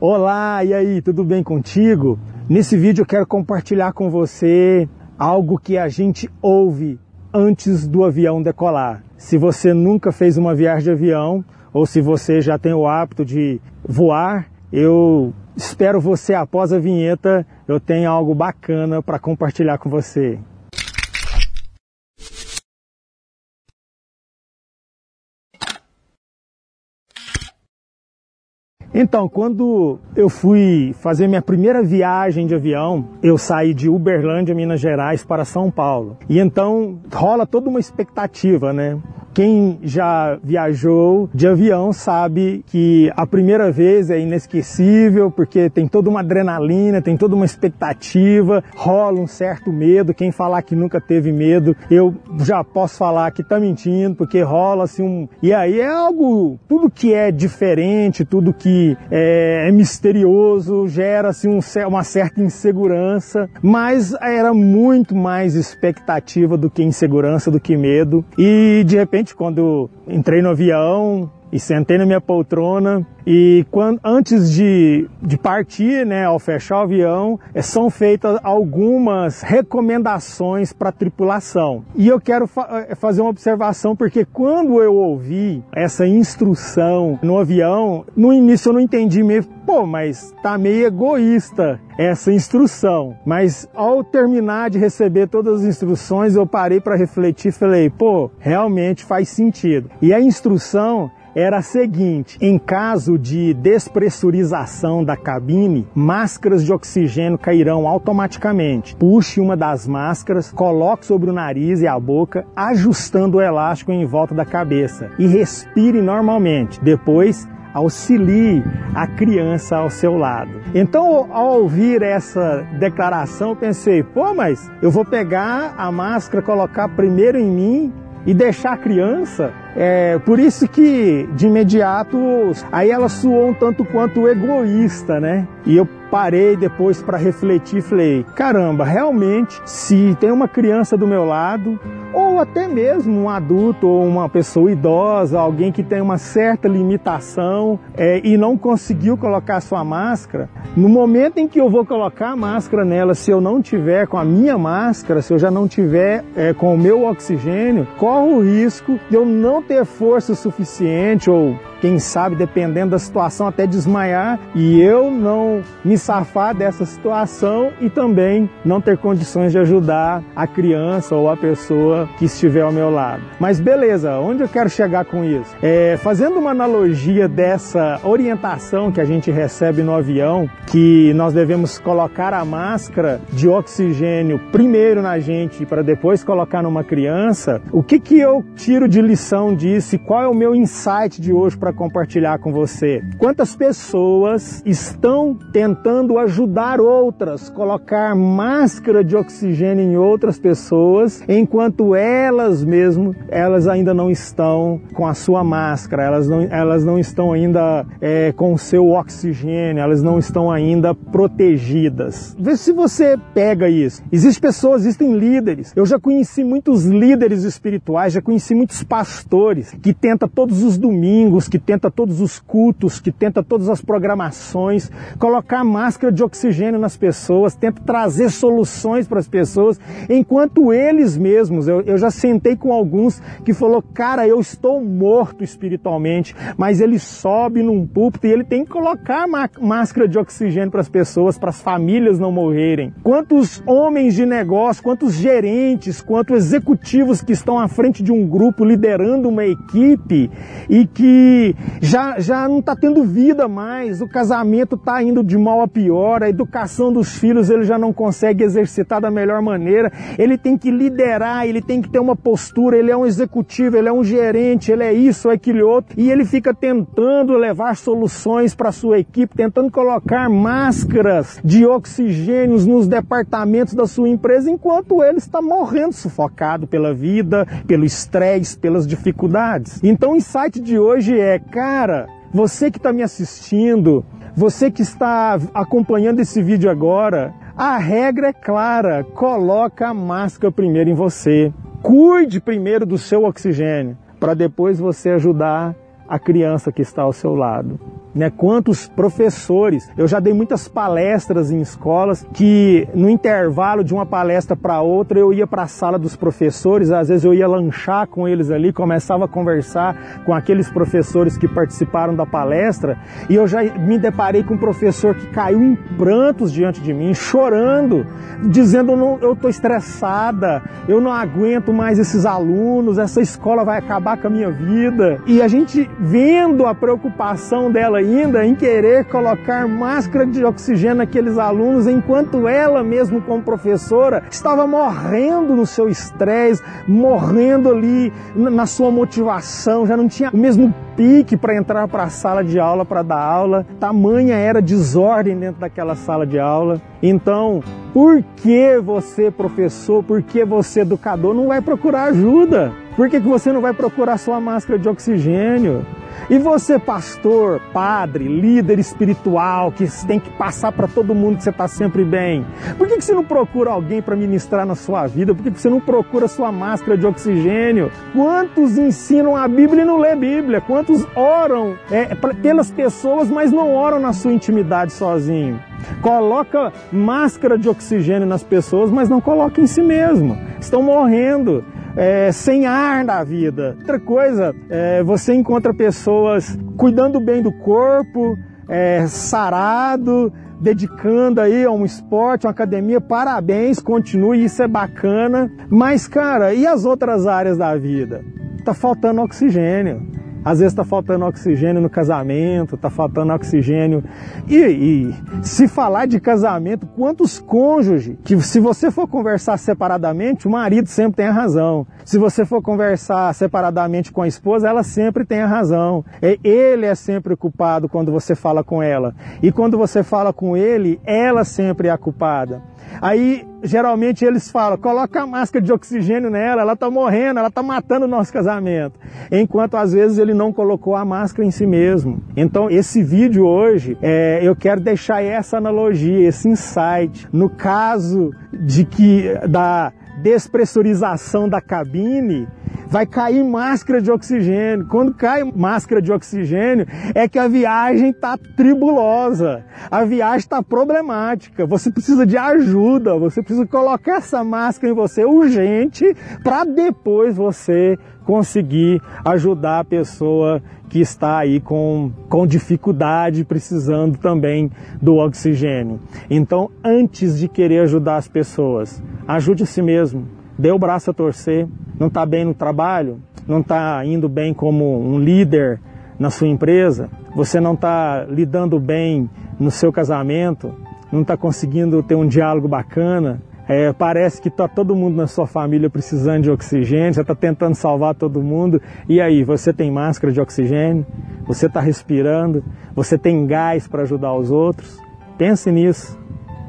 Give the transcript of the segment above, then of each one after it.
Olá, e aí, tudo bem contigo? Nesse vídeo eu quero compartilhar com você algo que a gente ouve antes do avião decolar. Se você nunca fez uma viagem de avião ou se você já tem o hábito de voar, eu espero você após a vinheta, eu tenho algo bacana para compartilhar com você. Então, quando eu fui fazer minha primeira viagem de avião, eu saí de Uberlândia, Minas Gerais, para São Paulo. E então rola toda uma expectativa, né? Quem já viajou de avião sabe que a primeira vez é inesquecível, porque tem toda uma adrenalina, tem toda uma expectativa, rola um certo medo. Quem falar que nunca teve medo, eu já posso falar que tá mentindo, porque rola assim um. E aí é algo, tudo que é diferente, tudo que é, é misterioso, gera assim um, uma certa insegurança, mas era muito mais expectativa do que insegurança, do que medo. E de repente quando entrei no avião e sentei na minha poltrona e quando, antes de, de partir, né, ao fechar o avião, é, são feitas algumas recomendações para a tripulação. E eu quero fa é, fazer uma observação porque quando eu ouvi essa instrução no avião, no início eu não entendi mesmo, pô, mas tá meio egoísta essa instrução. Mas ao terminar de receber todas as instruções, eu parei para refletir e falei, pô, realmente faz sentido. E a instrução era a seguinte: em caso de despressurização da cabine, máscaras de oxigênio cairão automaticamente. Puxe uma das máscaras, coloque sobre o nariz e a boca, ajustando o elástico em volta da cabeça e respire normalmente. Depois, auxilie a criança ao seu lado. Então, ao ouvir essa declaração, pensei: pô, mas eu vou pegar a máscara, colocar primeiro em mim e deixar a criança é, por isso que de imediato aí ela suou um tanto quanto egoísta, né? E eu parei depois para refletir falei: caramba, realmente, se tem uma criança do meu lado, ou até mesmo um adulto ou uma pessoa idosa, alguém que tem uma certa limitação é, e não conseguiu colocar sua máscara, no momento em que eu vou colocar a máscara nela, se eu não tiver com a minha máscara, se eu já não tiver é, com o meu oxigênio, corro o risco de eu não ter força suficiente ou quem sabe, dependendo da situação, até desmaiar e eu não me safar dessa situação e também não ter condições de ajudar a criança ou a pessoa que estiver ao meu lado. Mas beleza, onde eu quero chegar com isso? É, fazendo uma analogia dessa orientação que a gente recebe no avião, que nós devemos colocar a máscara de oxigênio primeiro na gente para depois colocar numa criança, o que, que eu tiro de lição disso e qual é o meu insight de hoje para para compartilhar com você. Quantas pessoas estão tentando ajudar outras, colocar máscara de oxigênio em outras pessoas, enquanto elas mesmo, elas ainda não estão com a sua máscara, elas não, elas não estão ainda é, com o seu oxigênio, elas não estão ainda protegidas. Vê se você pega isso. Existem pessoas, existem líderes. Eu já conheci muitos líderes espirituais, já conheci muitos pastores que tentam todos os domingos, que que tenta todos os cultos, que tenta todas as programações, colocar máscara de oxigênio nas pessoas, tenta trazer soluções para as pessoas, enquanto eles mesmos, eu, eu já sentei com alguns que falou, cara, eu estou morto espiritualmente, mas ele sobe num púlpito e ele tem que colocar máscara de oxigênio para as pessoas, para as famílias não morrerem. Quantos homens de negócio, quantos gerentes, quantos executivos que estão à frente de um grupo liderando uma equipe e que já, já não está tendo vida mais, o casamento está indo de mal a pior, a educação dos filhos ele já não consegue exercitar da melhor maneira, ele tem que liderar, ele tem que ter uma postura, ele é um executivo, ele é um gerente, ele é isso, é aquilo outro, e ele fica tentando levar soluções para sua equipe, tentando colocar máscaras de oxigênios nos departamentos da sua empresa, enquanto ele está morrendo sufocado pela vida, pelo estresse, pelas dificuldades. Então o insight de hoje é cara, você que está me assistindo, você que está acompanhando esse vídeo agora, a regra é clara: coloca a máscara primeiro em você. Cuide primeiro do seu oxigênio, para depois você ajudar a criança que está ao seu lado. Né? Quantos professores. Eu já dei muitas palestras em escolas que no intervalo de uma palestra para outra eu ia para a sala dos professores, às vezes eu ia lanchar com eles ali, começava a conversar com aqueles professores que participaram da palestra e eu já me deparei com um professor que caiu em prantos diante de mim, chorando, dizendo eu estou estressada, eu não aguento mais esses alunos, essa escola vai acabar com a minha vida. E a gente vendo a preocupação dela ainda em querer colocar máscara de oxigênio naqueles alunos, enquanto ela mesmo como professora estava morrendo no seu estresse, morrendo ali na sua motivação, já não tinha o mesmo pique para entrar para a sala de aula para dar aula. Tamanha era desordem dentro daquela sala de aula. Então, por que você, professor, por que você, educador, não vai procurar ajuda? Por que, que você não vai procurar sua máscara de oxigênio? E você, pastor, padre, líder espiritual, que tem que passar para todo mundo que você está sempre bem, por que, que você não procura alguém para ministrar na sua vida? Por que, que você não procura sua máscara de oxigênio? Quantos ensinam a Bíblia e não lê Bíblia? Quantos oram é, pelas pessoas, mas não oram na sua intimidade sozinho? Coloca máscara de oxigênio nas pessoas, mas não coloca em si mesmo. Estão morrendo é, sem ar na vida. Outra coisa, é, você encontra pessoas cuidando bem do corpo, é, sarado, dedicando aí a um esporte, uma academia, parabéns, continue, isso é bacana. Mas, cara, e as outras áreas da vida? Tá faltando oxigênio. Às vezes está faltando oxigênio no casamento, está faltando oxigênio. E, e, se falar de casamento, quantos cônjuges que se você for conversar separadamente, o marido sempre tem a razão. Se você for conversar separadamente com a esposa, ela sempre tem a razão. Ele é sempre culpado quando você fala com ela. E quando você fala com ele, ela sempre é a culpada. Aí, geralmente, eles falam: coloca a máscara de oxigênio nela, ela está morrendo, ela está matando o nosso casamento. Enquanto às vezes ele não colocou a máscara em si mesmo. Então, esse vídeo hoje, é, eu quero deixar essa analogia, esse insight. No caso de que da despressurização da cabine, vai cair máscara de oxigênio. Quando cai máscara de oxigênio, é que a viagem está tribulosa, a viagem está problemática. Você precisa de ajuda, você precisa colocar essa máscara em você urgente para depois você conseguir ajudar a pessoa que está aí com, com dificuldade, precisando também do oxigênio. Então, antes de querer ajudar as pessoas, ajude a si mesmo, dê o braço a torcer, não está bem no trabalho, não está indo bem como um líder na sua empresa, você não está lidando bem no seu casamento, não está conseguindo ter um diálogo bacana, é, parece que está todo mundo na sua família precisando de oxigênio, você está tentando salvar todo mundo. E aí, você tem máscara de oxigênio? Você está respirando? Você tem gás para ajudar os outros? Pense nisso.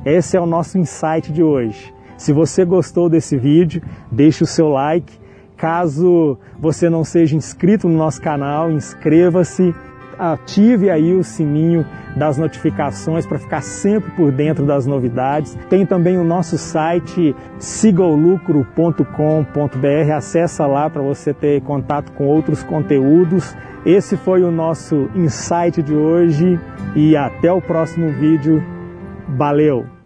Esse é o nosso insight de hoje. Se você gostou desse vídeo, deixe o seu like. Caso você não seja inscrito no nosso canal, inscreva-se, ative aí o sininho das notificações para ficar sempre por dentro das novidades. Tem também o nosso site sigolucro.com.br, acessa lá para você ter contato com outros conteúdos. Esse foi o nosso insight de hoje e até o próximo vídeo. Valeu!